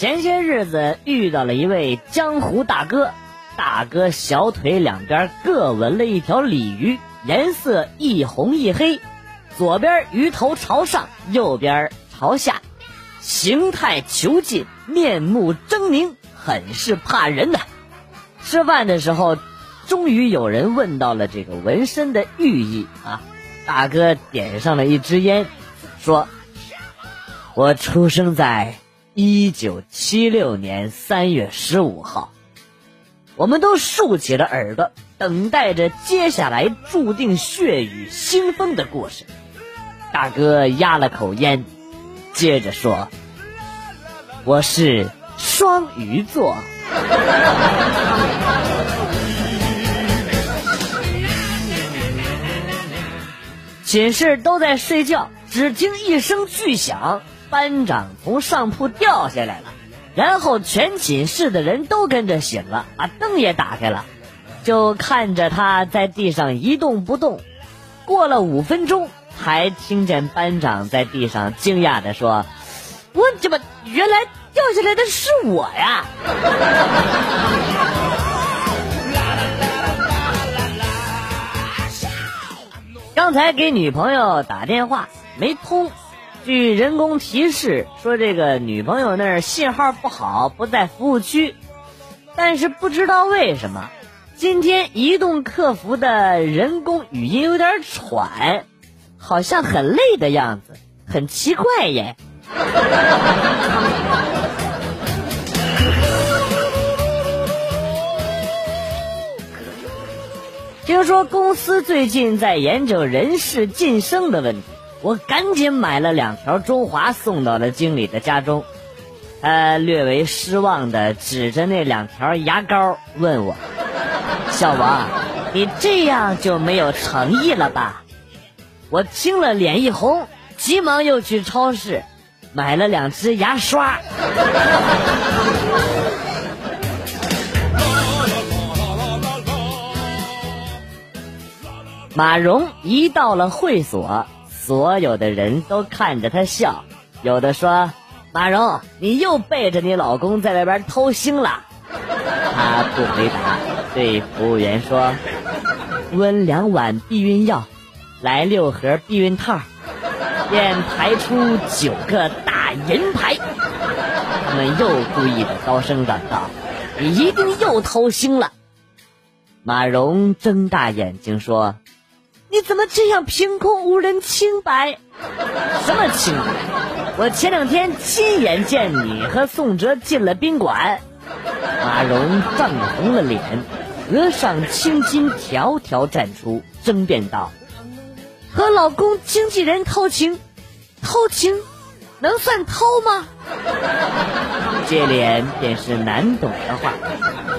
前些日子遇到了一位江湖大哥，大哥小腿两边各纹了一条鲤鱼，颜色一红一黑，左边鱼头朝上，右边朝下，形态遒劲，面目狰狞，很是怕人的。吃饭的时候，终于有人问到了这个纹身的寓意啊！大哥点上了一支烟，说：“我出生在一九七六年三月十五号。”我们都竖起了耳朵，等待着接下来注定血雨腥风的故事。大哥压了口烟，接着说：“我是双鱼座。”寝室都在睡觉，只听一声巨响，班长从上铺掉下来了，然后全寝室的人都跟着醒了，把灯也打开了，就看着他在地上一动不动。过了五分钟，还听见班长在地上惊讶地说：“我怎么原来掉下来的是我呀？” 刚才给女朋友打电话没通，据人工提示说这个女朋友那儿信号不好，不在服务区。但是不知道为什么，今天移动客服的人工语音有点喘，好像很累的样子，很奇怪耶。听说公司最近在研究人事晋升的问题，我赶紧买了两条中华送到了经理的家中。他略为失望的指着那两条牙膏问我：“小王，你这样就没有诚意了吧？”我听了脸一红，急忙又去超市买了两支牙刷。马蓉一到了会所，所有的人都看着他笑。有的说：“马蓉，你又背着你老公在外边偷腥了。”他不回答，对服务员说：“温两碗避孕药，来六盒避孕套，便排出九个大银牌。”他们又故意的高声嚷道：“你一定又偷腥了。”马蓉睁大眼睛说。你怎么这样凭空无人清白？什么清白？我前两天亲眼见你和宋哲进了宾馆。马蓉涨红了脸，额上青筋条条绽出，争辩道：“和老公经纪人偷情，偷情能算偷吗？”这脸便是难懂的话。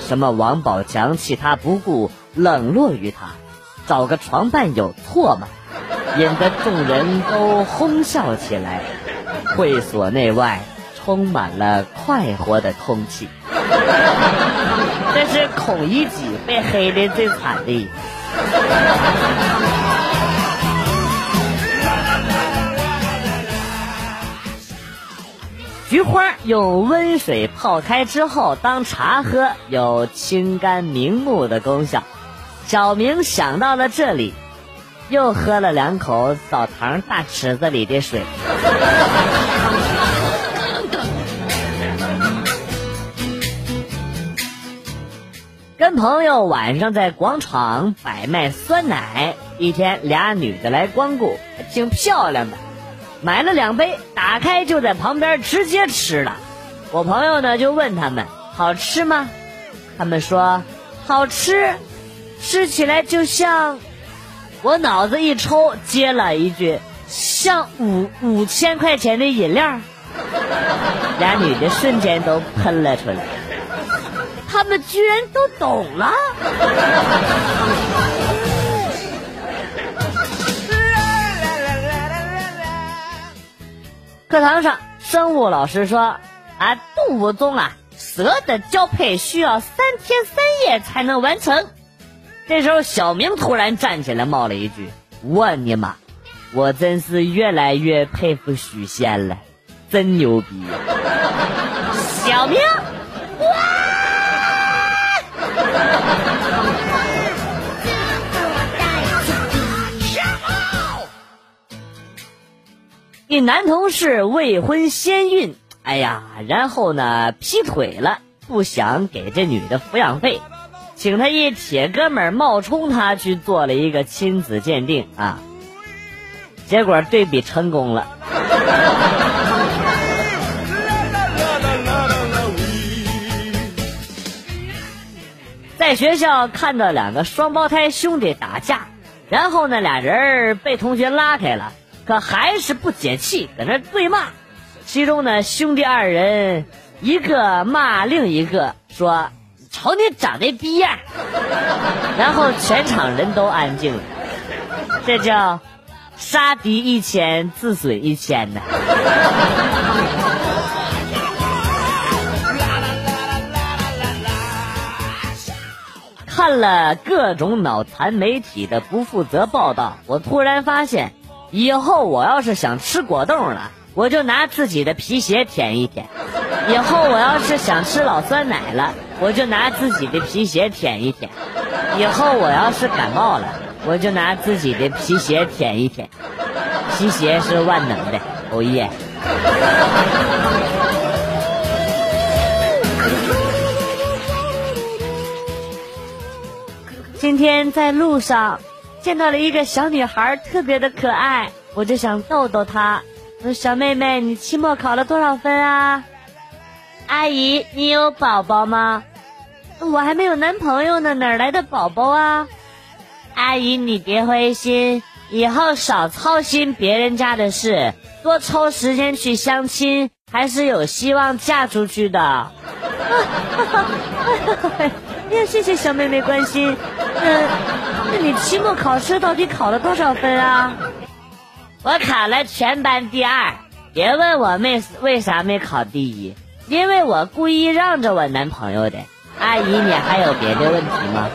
什么王宝强弃他不顾，冷落于他。找个床伴有错吗？引得众人都哄笑起来。会所内外充满了快活的空气。这是孔乙己被黑的最惨的。菊花用温水泡开之后当茶喝，有清肝明目的功效。小明想到了这里，又喝了两口澡堂大池子里的水。跟朋友晚上在广场摆卖酸奶，一天俩女的来光顾，挺漂亮的，买了两杯，打开就在旁边直接吃了。我朋友呢就问他们好吃吗？他们说好吃。吃起来就像，我脑子一抽，接了一句，像五五千块钱的饮料。俩女的瞬间都喷了出来，他们居然都懂了。课堂上，生物老师说：“啊，动物中啊，蛇的交配需要三天三夜才能完成。”这时候，小明突然站起来，冒了一句：“我尼玛，我真是越来越佩服许仙了，真牛逼！小明，一男同事未婚先孕，哎呀，然后呢劈腿了，不想给这女的抚养费，请他一铁哥们冒充他去做了一个亲子鉴定啊，结果对比成功了。在学校看到两个双胞胎兄弟打架，然后呢，俩人被同学拉开了，可还是不解气，搁那对骂。其中呢，兄弟二人一个骂另一个说：“瞅你长得逼样。”然后全场人都安静了。这叫杀敌一千，自损一千呢。看了各种脑残媒体的不负责报道，我突然发现，以后我要是想吃果冻了，我就拿自己的皮鞋舔一舔；以后我要是想吃老酸奶了，我就拿自己的皮鞋舔一舔；以后我要是感冒了，我就拿自己的皮鞋舔一舔。皮鞋是万能的，欧耶！今天在路上见到了一个小女孩，特别的可爱，我就想逗逗她。我说：“小妹妹，你期末考了多少分啊？”阿姨，你有宝宝吗？我还没有男朋友呢，哪来的宝宝啊？阿姨，你别灰心，以后少操心别人家的事，多抽时间去相亲，还是有希望嫁出去的。呀谢谢小妹妹关心。那，那你期末考试到底考了多少分啊？我考了全班第二。别问我妹为啥没考第一，因为我故意让着我男朋友的。阿姨，你还有别的问题吗？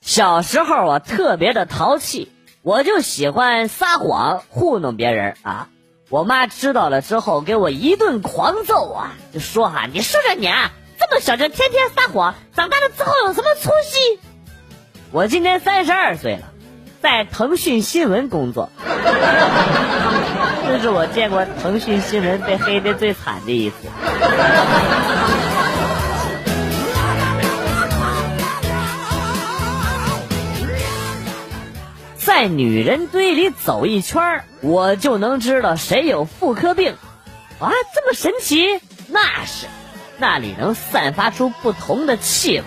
小时候我特别的淘气。我就喜欢撒谎糊弄别人啊！我妈知道了之后给我一顿狂揍啊，就说哈，你说说你啊，这么小就天天撒谎，长大了之后有什么出息？我今年三十二岁了，在腾讯新闻工作，这是我见过腾讯新闻被黑的最惨的一次。在女人堆里走一圈我就能知道谁有妇科病，啊，这么神奇？那是，那里能散发出不同的气味。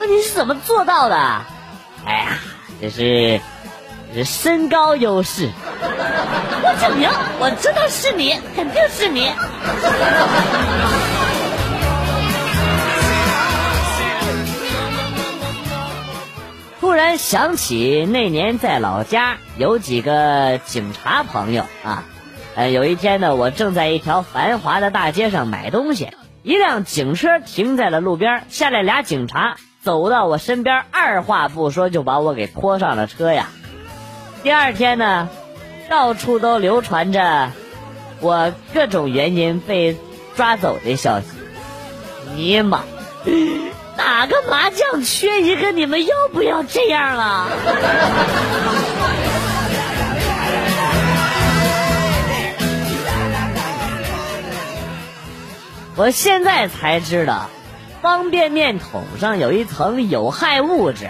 那你是怎么做到的？哎呀，这是，这是身高优势。我证明，我知道是你，肯定是你。突然想起那年在老家有几个警察朋友啊，呃，有一天呢，我正在一条繁华的大街上买东西，一辆警车停在了路边，下来俩警察走到我身边，二话不说就把我给拖上了车呀。第二天呢，到处都流传着我各种原因被抓走的消息，尼玛！打个麻将缺一个，你们要不要这样啊？我现在才知道，方便面桶上有一层有害物质，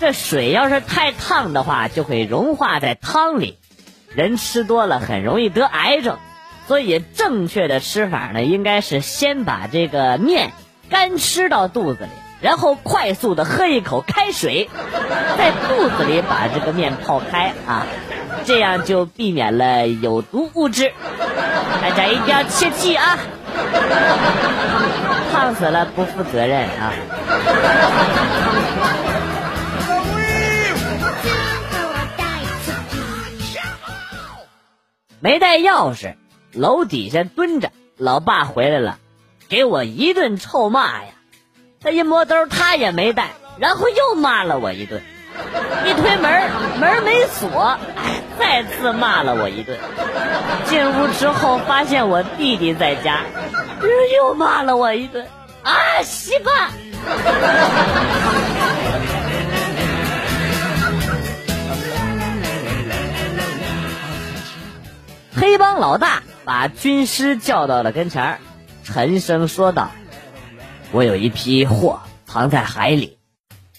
这水要是太烫的话，就会融化在汤里，人吃多了很容易得癌症。所以正确的吃法呢，应该是先把这个面。干吃到肚子里，然后快速的喝一口开水，在肚子里把这个面泡开啊，这样就避免了有毒物质。大家一定要切记啊！烫死了不负责任啊！没带钥匙，楼底下蹲着，老爸回来了。给我一顿臭骂呀！他一摸兜，他也没带，然后又骂了我一顿。一推门，门没锁，再次骂了我一顿。进屋之后，发现我弟弟在家，又骂了我一顿。啊，西瓜！黑帮老大把军师叫到了跟前儿沉声说道：“我有一批货藏在海里。”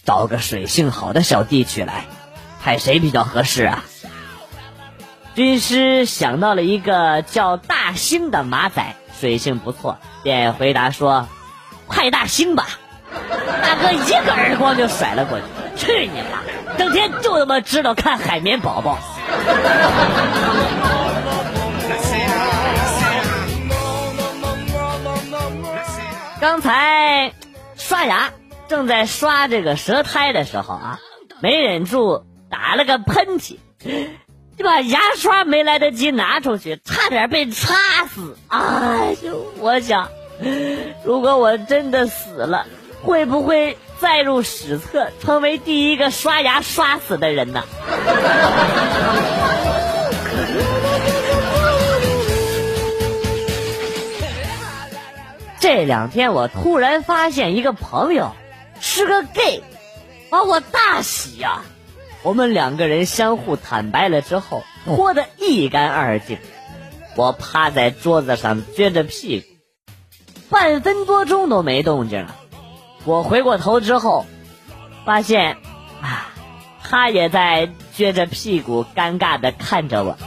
找个水性好的小弟取来，派谁比较合适啊？军师想到了一个叫大兴的马仔，水性不错，便回答说：“派大兴吧。”大哥一个耳光就甩了过去：“去你妈！整天就他妈知道看海绵宝宝。”刚才刷牙。正在刷这个舌苔的时候啊，没忍住打了个喷嚏，就把牙刷没来得及拿出去，差点被插死。哎呦，我想，如果我真的死了，会不会载入史册，成为第一个刷牙刷死的人呢？这两天我突然发现一个朋友。是个 gay，把我大喜呀！我们两个人相互坦白了之后，脱得一干二净。我趴在桌子上撅着屁股，半分多钟都没动静了。我回过头之后，发现啊，他也在撅着屁股，尴尬的看着我。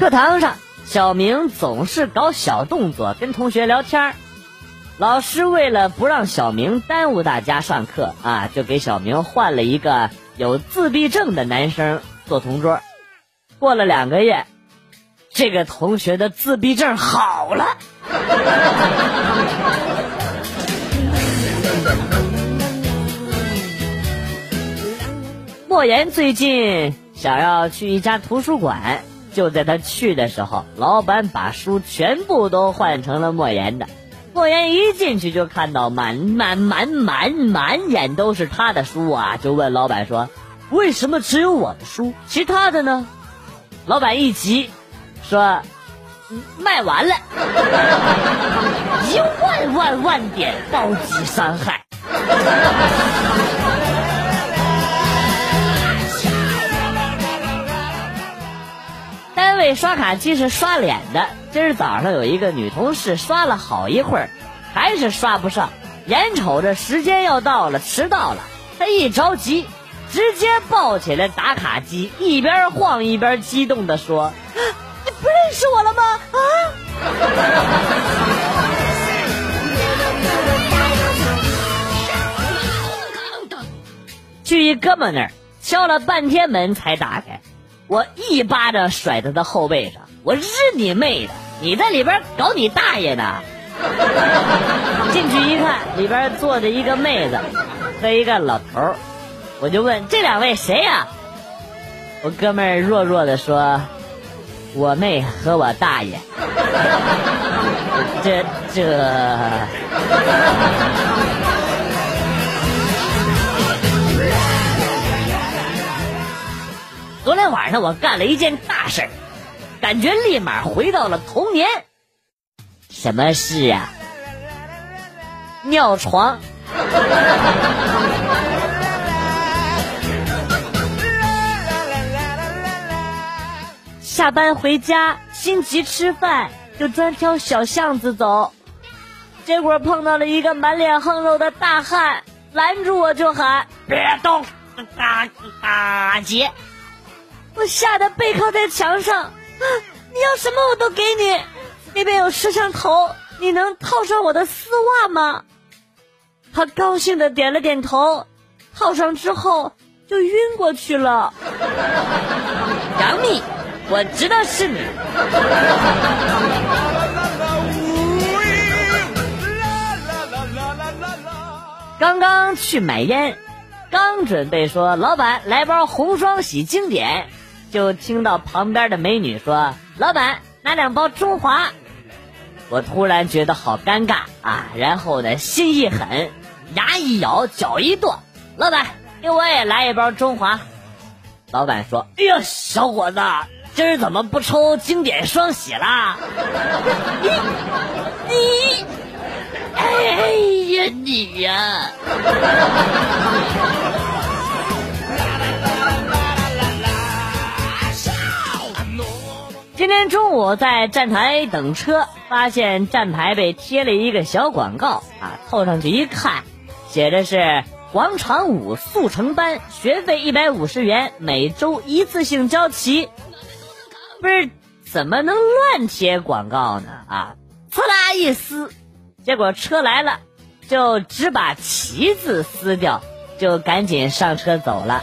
课堂上，小明总是搞小动作跟同学聊天老师为了不让小明耽误大家上课啊，就给小明换了一个有自闭症的男生做同桌。过了两个月，这个同学的自闭症好了。莫言最近想要去一家图书馆。就在他去的时候，老板把书全部都换成了莫言的。莫言一进去就看到满满满满满眼都是他的书啊，就问老板说：“为什么只有我的书，其他的呢？”老板一急，说：“卖完了，一万万万点暴击伤害。”为刷卡机是刷脸的，今儿早上有一个女同事刷了好一会儿，还是刷不上，眼瞅着时间要到了，迟到了，她一着急，直接抱起来打卡机，一边晃一边激动的说：“你不认识我了吗？啊！” 去一哥们那儿敲了半天门才打开。我一巴掌甩在他后背上，我日你妹的！你在里边搞你大爷呢！进去一看，里边坐着一个妹子和一个老头我就问这两位谁呀？我哥们儿弱弱的说：“我妹和我大爷。”这这。晚上我干了一件大事儿，感觉立马回到了童年。什么事啊？尿床。下班回家心急吃饭，就专挑小巷子走，结果碰到了一个满脸横肉的大汉，拦住我就喊：“别动，大大姐。”我吓得背靠在墙上，啊！你要什么我都给你。那边有摄像头，你能套上我的丝袜吗？他高兴的点了点头，套上之后就晕过去了。杨幂，我知道是你。刚刚去买烟，刚准备说老板来包红双喜经典。就听到旁边的美女说：“老板，拿两包中华。我突然觉得好尴尬啊，然后呢，心一狠，牙一咬，脚一跺，老板，给我也来一包中华。老板说：“哎呀，小伙子，今儿怎么不抽经典双喜啦？”你你，哎呀你呀！中午在站台等车，发现站牌被贴了一个小广告啊，凑上去一看，写的是广场舞速成班，学费一百五十元，每周一次性交齐。不是，怎么能乱贴广告呢？啊，呲啦一撕，结果车来了，就只把旗字撕掉，就赶紧上车走了。